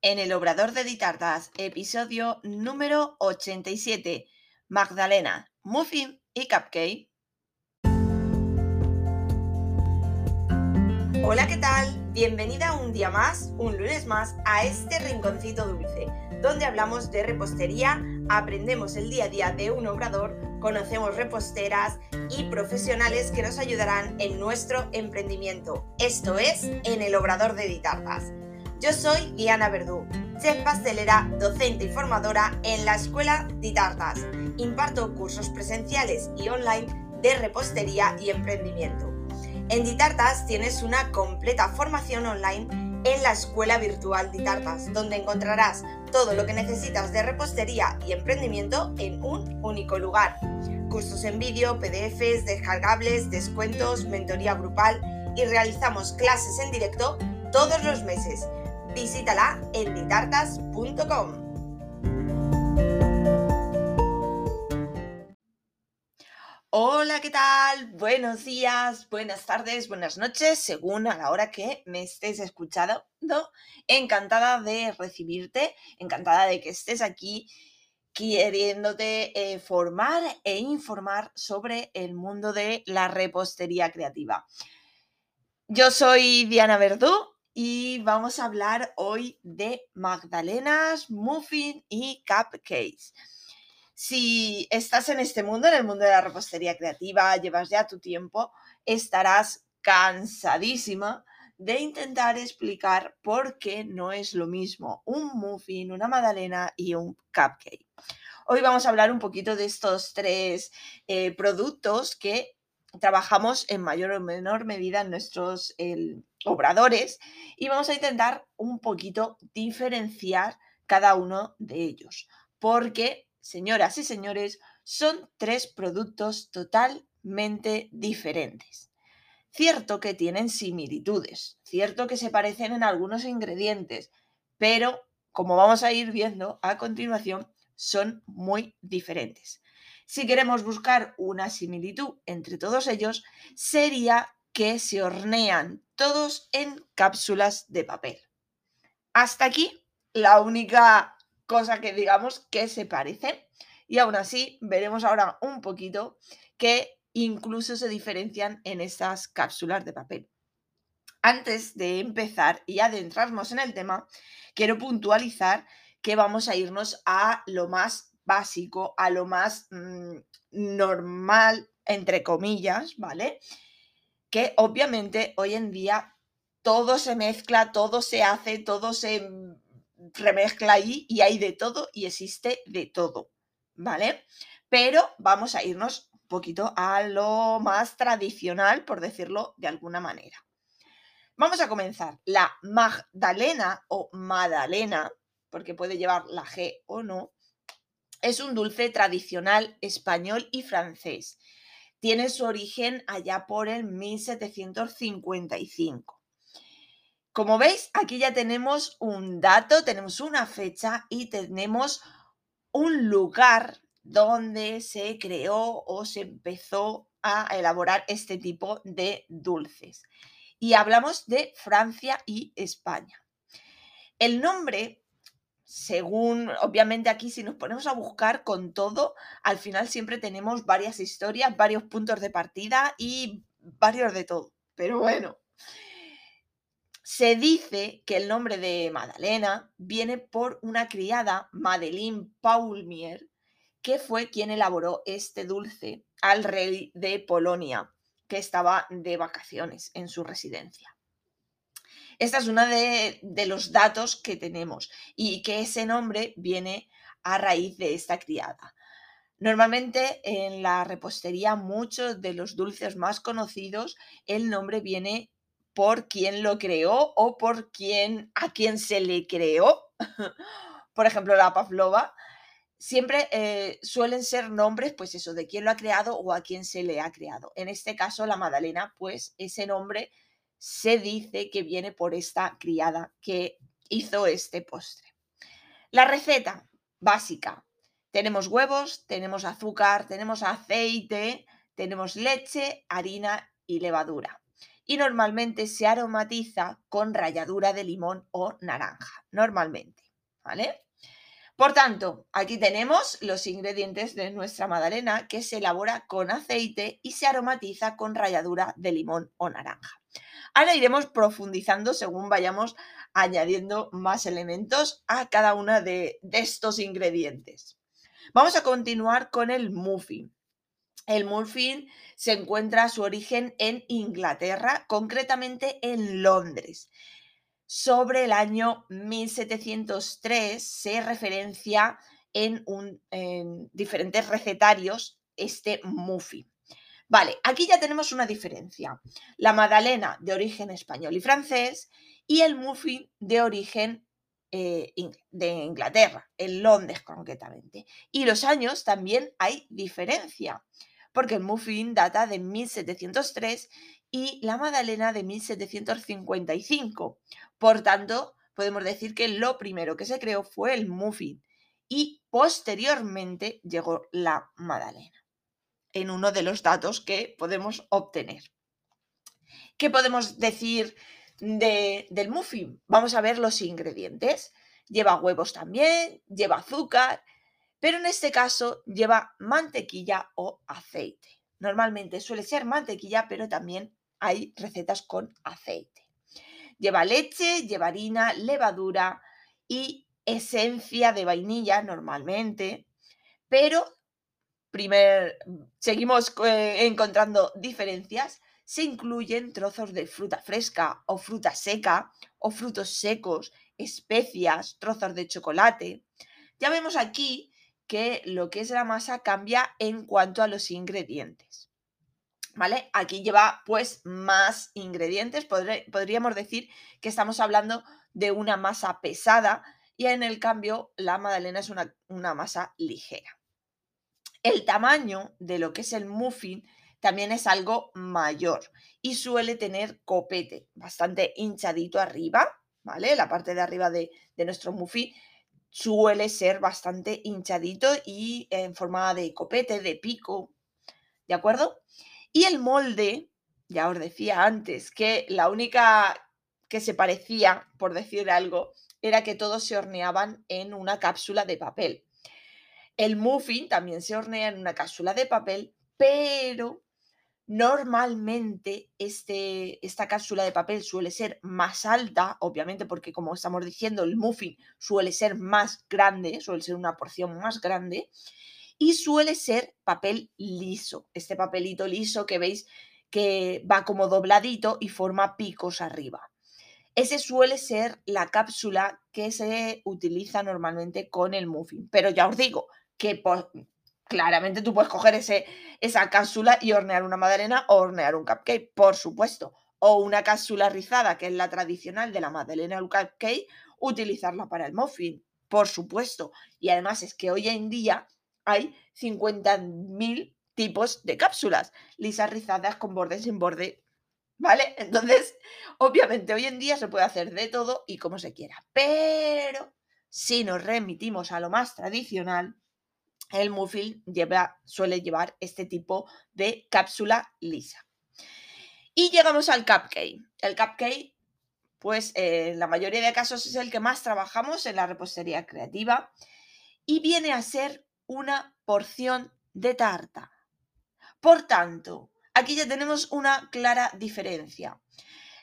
en el Obrador de Ditartas, episodio número 87. Magdalena, Muffin y Cupcake. Hola, ¿qué tal? Bienvenida un día más, un lunes más, a este rinconcito dulce, donde hablamos de repostería, aprendemos el día a día de un obrador, conocemos reposteras y profesionales que nos ayudarán en nuestro emprendimiento. Esto es en el Obrador de Ditartas. Yo soy Diana Verdú, chef pastelera, docente y formadora en la Escuela Ditartas. Imparto cursos presenciales y online de repostería y emprendimiento. En Ditartas tienes una completa formación online en la Escuela Virtual Ditartas, donde encontrarás todo lo que necesitas de repostería y emprendimiento en un único lugar. Cursos en vídeo, PDFs, descargables, descuentos, mentoría grupal y realizamos clases en directo todos los meses visítala en ditartas.com. Hola, ¿qué tal? Buenos días, buenas tardes, buenas noches, según a la hora que me estés escuchando. Encantada de recibirte, encantada de que estés aquí queriéndote eh, formar e informar sobre el mundo de la repostería creativa. Yo soy Diana Verdú, y vamos a hablar hoy de magdalenas, muffin y cupcakes. Si estás en este mundo, en el mundo de la repostería creativa, llevas ya tu tiempo, estarás cansadísima de intentar explicar por qué no es lo mismo un muffin, una magdalena y un cupcake. Hoy vamos a hablar un poquito de estos tres eh, productos que trabajamos en mayor o menor medida en nuestros obradores y vamos a intentar un poquito diferenciar cada uno de ellos. Porque, señoras y señores, son tres productos totalmente diferentes. Cierto que tienen similitudes, cierto que se parecen en algunos ingredientes, pero como vamos a ir viendo a continuación, son muy diferentes. Si queremos buscar una similitud entre todos ellos, sería que se hornean todos en cápsulas de papel. Hasta aquí la única cosa que digamos que se parecen y aún así veremos ahora un poquito que incluso se diferencian en estas cápsulas de papel. Antes de empezar y adentrarnos en el tema, quiero puntualizar que vamos a irnos a lo más básico, a lo más mm, normal, entre comillas, ¿vale? Que obviamente hoy en día todo se mezcla, todo se hace, todo se remezcla ahí y hay de todo y existe de todo, ¿vale? Pero vamos a irnos un poquito a lo más tradicional, por decirlo de alguna manera. Vamos a comenzar. La Magdalena o Madalena, porque puede llevar la G o no, es un dulce tradicional español y francés. Tiene su origen allá por el 1755. Como veis, aquí ya tenemos un dato, tenemos una fecha y tenemos un lugar donde se creó o se empezó a elaborar este tipo de dulces. Y hablamos de Francia y España. El nombre según, obviamente aquí si nos ponemos a buscar con todo, al final siempre tenemos varias historias, varios puntos de partida y varios de todo. Pero bueno, se dice que el nombre de Madalena viene por una criada, Madeleine Paulmier, que fue quien elaboró este dulce al rey de Polonia, que estaba de vacaciones en su residencia. Esta es una de, los datos que tenemos y que ese nombre viene a raíz de esta criada. Normalmente en la repostería muchos de los dulces más conocidos el nombre viene por quien lo creó o por quien a quien se le creó. por ejemplo, la pavlova siempre eh, suelen ser nombres, pues eso, de quién lo ha creado o a quién se le ha creado. En este caso, la magdalena, pues ese nombre se dice que viene por esta criada que hizo este postre. La receta básica. Tenemos huevos, tenemos azúcar, tenemos aceite, tenemos leche, harina y levadura. y normalmente se aromatiza con ralladura de limón o naranja, normalmente, ¿vale? Por tanto, aquí tenemos los ingredientes de nuestra magdalena que se elabora con aceite y se aromatiza con ralladura de limón o naranja. Ahora iremos profundizando según vayamos añadiendo más elementos a cada uno de, estos ingredientes. Vamos a continuar con el muffin. El muffin se encuentra su origen en Inglaterra, concretamente en Londres. Sobre el año 1703 se referencia en, en diferentes recetarios este muffin. Vale, aquí ya tenemos una diferencia. La magdalena de origen español y francés y el muffin de origen eh, de Inglaterra, en Londres concretamente. Y los años también hay diferencia porque el muffin data de 1703 y la magdalena de 1755. Por tanto, podemos decir que lo primero que se creó fue el muffin y posteriormente llegó la magdalena, en uno de los datos que podemos obtener. ¿Qué podemos decir del muffin? Vamos a ver los ingredientes. Lleva huevos también, lleva azúcar, pero en este caso lleva mantequilla o aceite. Normalmente suele ser mantequilla, pero también hay recetas con aceite. Lleva leche, lleva harina, levadura y esencia de vainilla normalmente, pero seguimos eh, encontrando diferencias. Se incluyen trozos de fruta fresca o fruta seca o frutos secos, especias, trozos de chocolate. Ya vemos aquí que lo que es la masa cambia en cuanto a los ingredientes. ¿Vale? Aquí lleva pues más ingredientes. podríamos decir que estamos hablando de una masa pesada y en el cambio la magdalena es una masa ligera. El tamaño de lo que es el muffin también es algo mayor y suele tener copete bastante hinchadito arriba, ¿vale? La parte de arriba de, nuestro muffin suele ser bastante hinchadito y en forma de copete, de pico, ¿de acuerdo? Y el molde, ya os decía antes, que la única que se parecía, por decir algo, era que todos se horneaban en una cápsula de papel. El muffin también se hornea en una cápsula de papel, pero Normalmente este, esta cápsula de papel suele ser más alta, obviamente porque como estamos diciendo, el muffin suele ser más grande, suele ser una porción más grande, y suele ser papel liso, este papelito liso que veis que va como dobladito y forma picos arriba. Ese suele ser la cápsula que se utiliza normalmente con el muffin, pero ya os digo que claramente tú puedes coger ese, esa cápsula y hornear una magdalena o hornear un cupcake, por supuesto. O una cápsula rizada, que es la tradicional de la magdalena o el cupcake, utilizarla para el muffin, por supuesto. Y además es que hoy en día hay 50.000 tipos de cápsulas, lisas, rizadas, con borde, sin borde, ¿vale? Entonces, obviamente hoy en día se puede hacer de todo y como se quiera. Pero si nos remitimos a lo más tradicional, el muffin lleva, suele llevar este tipo de cápsula lisa. Y llegamos al cupcake. El cupcake, pues eh, en la mayoría de casos es el que más trabajamos en la repostería creativa y viene a ser una porción de tarta. Por tanto, aquí ya tenemos una clara diferencia.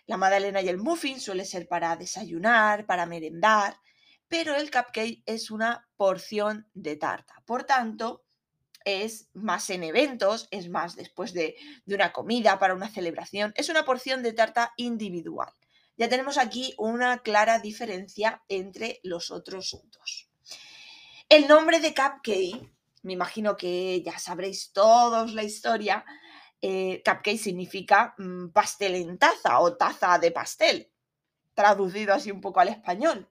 La magdalena y el muffin suele ser para desayunar, para merendar, pero el cupcake es una porción de tarta. Por tanto, es más en eventos, es más después de, una comida, para una celebración, es una porción de tarta individual. Ya tenemos aquí una clara diferencia entre los otros dos. El nombre de cupcake, me imagino que ya sabréis todos la historia, eh, cupcake significa mm, pastel en taza o taza de pastel, traducido así un poco al español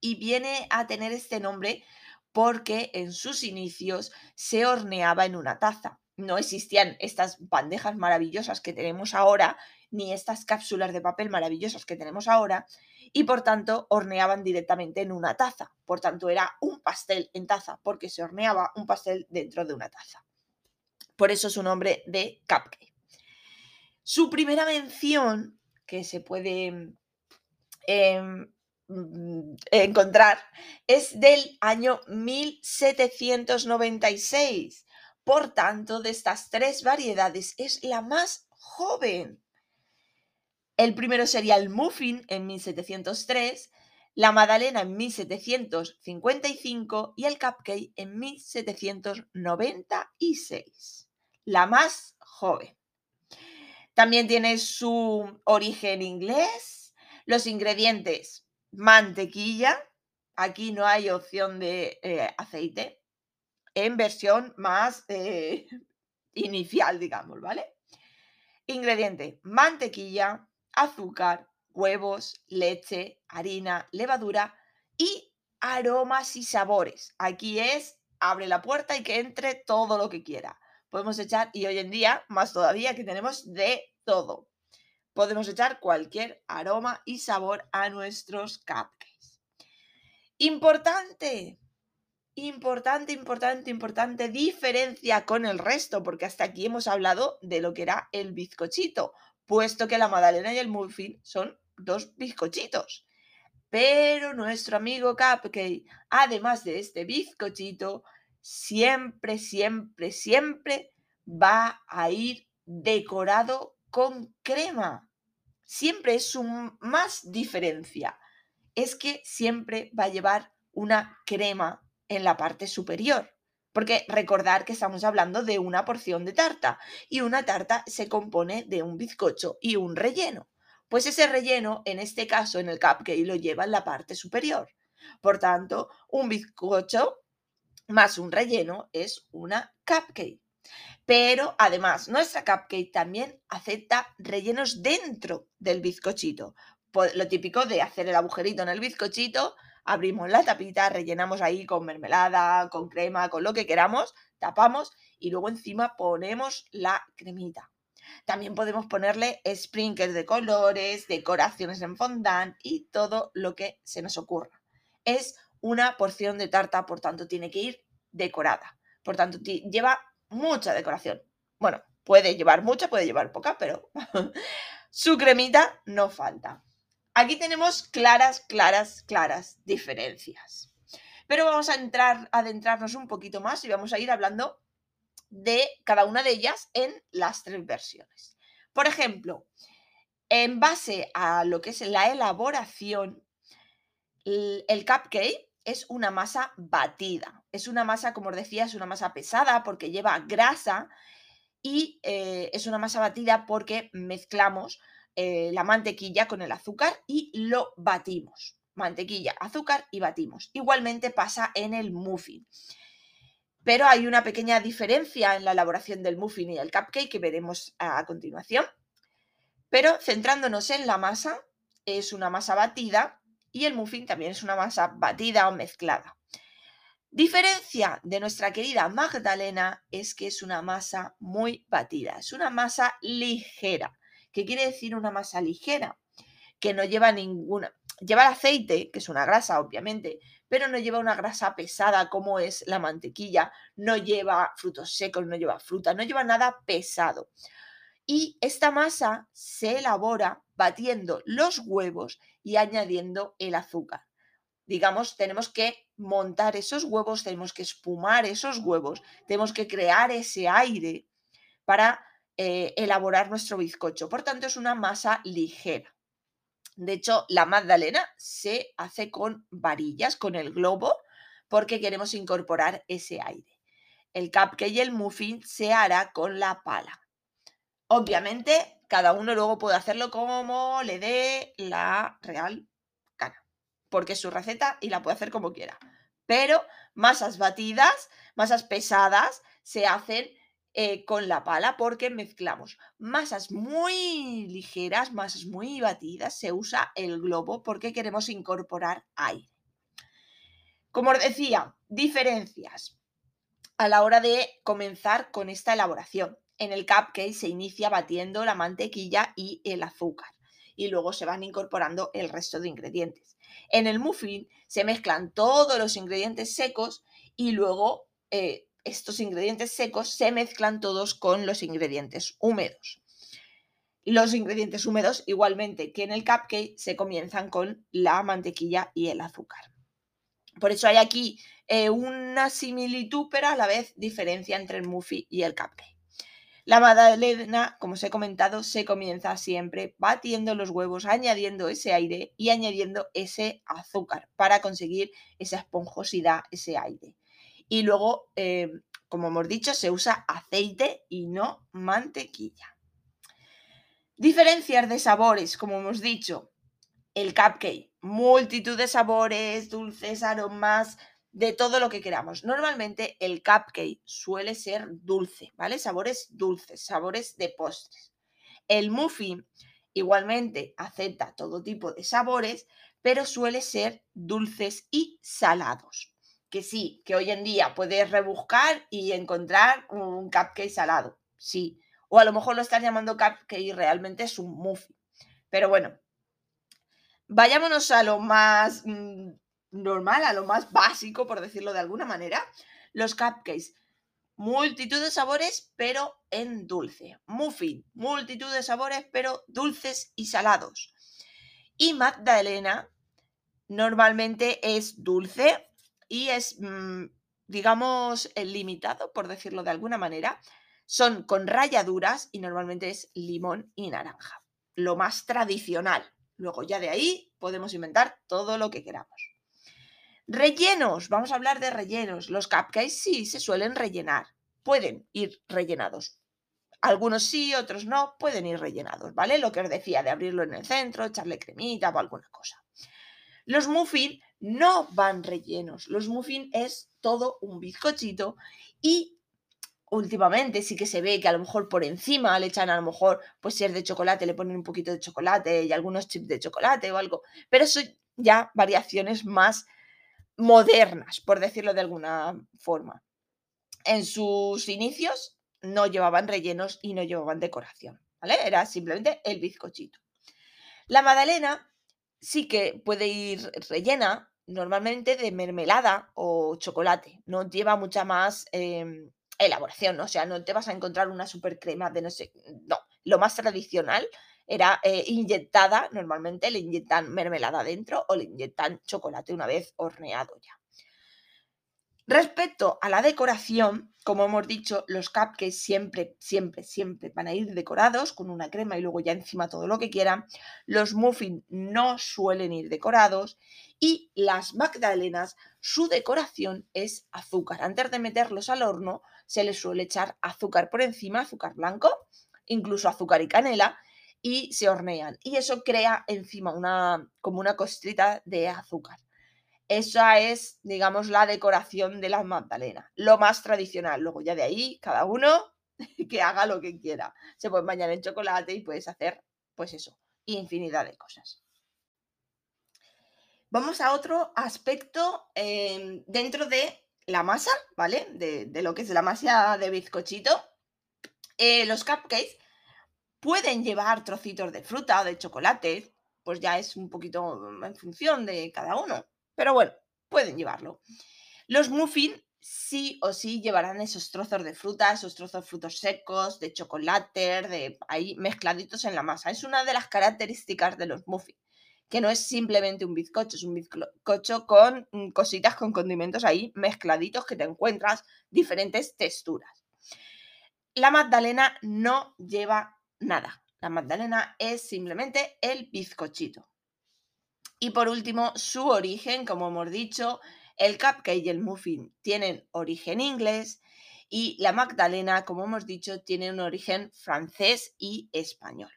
y viene a tener este nombre porque en sus inicios se horneaba en una taza. No existían estas bandejas maravillosas que tenemos ahora, ni estas cápsulas de papel maravillosas que tenemos ahora, y por tanto horneaban directamente en una taza. Por tanto, era un pastel en taza, porque se horneaba un pastel dentro de una taza. Por eso su nombre de cupcake. Su primera mención, que se puede em, encontrar, es del año 1796. Por tanto, de estas tres variedades es la más joven. El primero sería el muffin en 1703, la magdalena en 1755 y el cupcake en 1796. La más joven. También tiene su origen inglés. Los ingredientes, mantequilla. Aquí no hay opción de eh, aceite. En versión más eh, inicial, digamos, ¿vale? Ingrediente, mantequilla, azúcar, huevos, leche, harina, levadura y aromas y sabores. Aquí es, abre la puerta y que entre todo lo que quiera. Podemos echar, y hoy en día, más todavía, que tenemos de todo. Podemos echar cualquier aroma y sabor a nuestros cupcakes. Importante, importante, importante, importante diferencia con el resto, porque hasta aquí hemos hablado de lo que era el bizcochito, puesto que la magdalena y el muffin son dos bizcochitos. Pero nuestro amigo Cupcake, además de este bizcochito, siempre, siempre, siempre va a ir decorado con crema. Siempre es su más diferencia. Es que siempre va a llevar una crema en la parte superior. Porque recordar que estamos hablando de una porción de tarta y una tarta se compone de un bizcocho y un relleno. Pues ese relleno, en este caso en el cupcake, lo lleva en la parte superior. Por tanto, un bizcocho más un relleno es una cupcake. Pero además, nuestra cupcake también acepta rellenos dentro del bizcochito. Lo típico de hacer el agujerito en el bizcochito, abrimos la tapita, rellenamos ahí con mermelada, con crema, con lo que queramos, tapamos y luego encima ponemos la cremita. También podemos ponerle sprinkles de colores, decoraciones en fondant y todo lo que se nos ocurra. Es una porción de tarta, por tanto tiene que ir decorada. Por tanto, lleva mucha decoración. Bueno, puede llevar mucha, puede llevar poca, pero su cremita no falta. Aquí tenemos claras, claras, claras diferencias. Pero vamos a entrar, adentrarnos un poquito más y vamos a ir hablando de cada una de ellas en las tres versiones. Por ejemplo, en base a lo que es la elaboración, el cupcake es una masa batida. Es una masa, como os decía, es una masa pesada porque lleva grasa y eh, es una masa batida porque mezclamos eh, la mantequilla con el azúcar y lo batimos. Mantequilla, azúcar y batimos. Igualmente pasa en el muffin. Pero hay una pequeña diferencia en la elaboración del muffin y el cupcake que veremos a continuación. Pero centrándonos en la masa, es una masa batida y el muffin también es una masa batida o mezclada. Diferencia de nuestra querida Magdalena es que es una masa muy batida, es una masa ligera. ¿Qué quiere decir una masa ligera? Que no lleva ninguna, lleva el aceite, que es una grasa obviamente, pero no lleva una grasa pesada como es la mantequilla, no lleva frutos secos, no lleva fruta, no lleva nada pesado. Y esta masa se elabora batiendo los huevos y añadiendo el azúcar. Digamos, tenemos que montar esos huevos, tenemos que espumar esos huevos, tenemos que crear ese aire para eh, elaborar nuestro bizcocho. Por tanto, es una masa ligera. De hecho, la magdalena se hace con varillas, con el globo, porque queremos incorporar ese aire. El cupcake y el muffin se hará con la pala. Obviamente, cada uno luego puede hacerlo como le dé la real porque es su receta y la puede hacer como quiera. Pero masas batidas, masas pesadas, se hacen eh, con la pala porque mezclamos masas muy ligeras, masas muy batidas, se usa el globo porque queremos incorporar aire. Como os decía, diferencias a la hora de comenzar con esta elaboración en el cupcake se inicia batiendo la mantequilla y el azúcar y luego se van incorporando el resto de ingredientes. En el muffin se mezclan todos los ingredientes secos y luego eh, estos ingredientes secos se mezclan todos con los ingredientes húmedos. Los ingredientes húmedos, igualmente que en el cupcake, se comienzan con la mantequilla y el azúcar. Por eso hay aquí eh, una similitud, pero a la vez diferencia entre el muffin y el cupcake. La magdalena, como os he comentado, se comienza siempre batiendo los huevos, añadiendo ese aire y añadiendo ese azúcar para conseguir esa esponjosidad, ese aire. Y luego, eh, como hemos dicho, se usa aceite y no mantequilla. Diferencias de sabores, como hemos dicho, el cupcake, multitud de sabores, dulces, aromas, de todo lo que queramos. Normalmente el cupcake suele ser dulce, ¿vale? Sabores dulces, sabores de postres. El muffin igualmente acepta todo tipo de sabores, pero suele ser dulces y salados. Que sí, que hoy en día puedes rebuscar y encontrar un cupcake salado, sí, o a lo mejor lo estás llamando cupcake y realmente es un muffin. Pero bueno, vayámonos a lo más mm, normal, a lo más básico, por decirlo de alguna manera. Los cupcakes, multitud de sabores, pero en dulce. Muffin, multitud de sabores, pero dulces y salados. Y Magdalena normalmente es dulce y es, mm, digamos, limitado, por decirlo de alguna manera, son con rayaduras y normalmente es limón y naranja. Lo más tradicional. Luego ya de ahí podemos inventar todo lo que queramos. Rellenos, vamos a hablar de rellenos. Los cupcakes sí se suelen rellenar, pueden ir rellenados. Algunos sí, otros no, pueden ir rellenados, ¿vale? Lo que os decía de abrirlo en el centro, echarle cremita o alguna cosa. Los muffins no van rellenos. Los muffins es todo un bizcochito y últimamente sí que se ve que a lo mejor por encima le echan a lo mejor, pues si es de chocolate, le ponen un poquito de chocolate y algunos chips de chocolate o algo. Pero eso ya variaciones más modernas, por decirlo de alguna forma. En sus inicios no llevaban rellenos y no llevaban decoración, ¿vale? Era simplemente el bizcochito. La magdalena sí que puede ir rellena normalmente de mermelada o chocolate, no lleva mucha más em, elaboración, ¿no? o sea, no te vas a encontrar una super crema de no sé, no, lo más tradicional era eh, inyectada, normalmente le inyectan mermelada dentro o le inyectan chocolate una vez horneado ya. Respecto a la decoración, como hemos dicho, los cupcakes siempre, siempre, siempre van a ir decorados con una crema y luego ya encima todo lo que quieran. Los muffins no suelen ir decorados y las magdalenas, su decoración es azúcar. Antes de meterlos al horno, se les suele echar azúcar por encima, azúcar blanco, incluso azúcar y canela, y se hornean. Y eso crea encima una, como una costrita de azúcar. Esa es, digamos, la decoración de la magdalena, lo más tradicional. Luego ya de ahí, cada uno que haga lo que quiera. Se puede bañar en chocolate y puedes hacer, pues eso, infinidad de cosas. Vamos a otro aspecto em, dentro de la masa, ¿vale? De, lo que es la masa de bizcochito. Eh, los cupcakes pueden llevar trocitos de fruta o de chocolate, pues ya es un poquito en función de cada uno. Pero bueno, pueden llevarlo. Los muffins sí o sí llevarán esos trozos de fruta, esos trozos de frutos secos, de chocolate, de ahí mezcladitos en la masa. Es una de las características de los muffins, que no es simplemente un bizcocho, es un bizcocho con mm, cositas, con condimentos ahí mezcladitos que te encuentras diferentes texturas. La magdalena no lleva nada. La magdalena es simplemente el bizcochito. Y por último, su origen, como hemos dicho, el cupcake y el muffin tienen origen inglés y la magdalena, como hemos dicho, tiene un origen francés y español.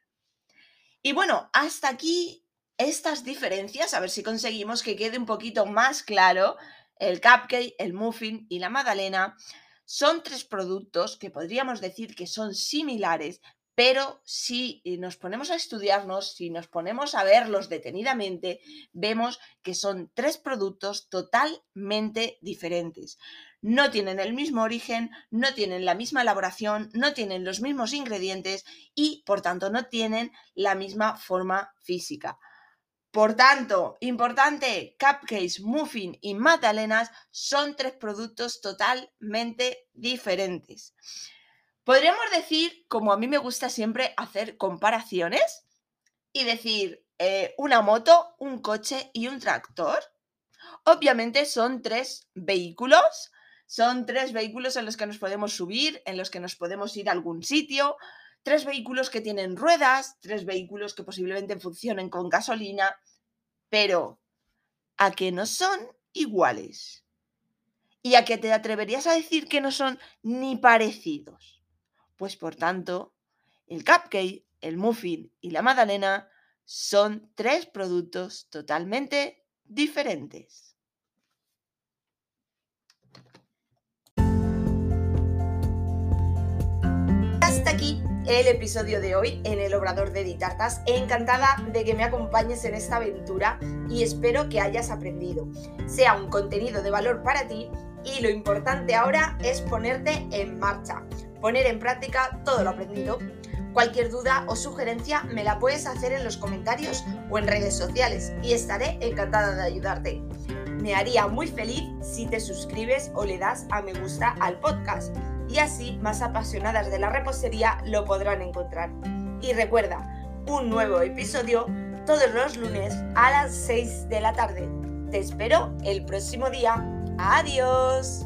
Y bueno, hasta aquí estas diferencias, a ver si conseguimos que quede un poquito más claro, el cupcake, el muffin y la magdalena son tres productos que podríamos decir que son similares, pero si eh, nos ponemos a estudiarnos, si nos ponemos a verlos detenidamente, vemos que son tres productos totalmente diferentes. No tienen el mismo origen, no tienen la misma elaboración, no tienen los mismos ingredientes y, por tanto, no tienen la misma forma física. Por tanto, importante, cupcakes, muffin y magdalenas son tres productos totalmente diferentes. Podríamos decir, como a mí me gusta siempre hacer comparaciones y decir eh, una moto, un coche y un tractor. Obviamente son tres vehículos, son tres vehículos en los que nos podemos subir, en los que nos podemos ir a algún sitio, tres vehículos que tienen ruedas, tres vehículos que posiblemente funcionen con gasolina, pero ¿a que no son iguales? ¿Y a que te atreverías a decir que no son ni parecidos? Pues por tanto, el cupcake, el muffin y la magdalena son tres productos totalmente diferentes. Hasta aquí el episodio de hoy en el Obrador de Ditartas. Encantada de que me acompañes en esta aventura y espero que hayas aprendido. Sea un contenido de valor para ti y lo importante ahora es ponerte en marcha poner en práctica todo lo aprendido. Cualquier duda o sugerencia me la puedes hacer en los comentarios o en redes sociales y estaré encantada de ayudarte. Me haría muy feliz si te suscribes o le das a me gusta al podcast y así más apasionadas de la repostería lo podrán encontrar. Y recuerda, un nuevo episodio todos los lunes a las 6 de la tarde. Te espero el próximo día. Adiós.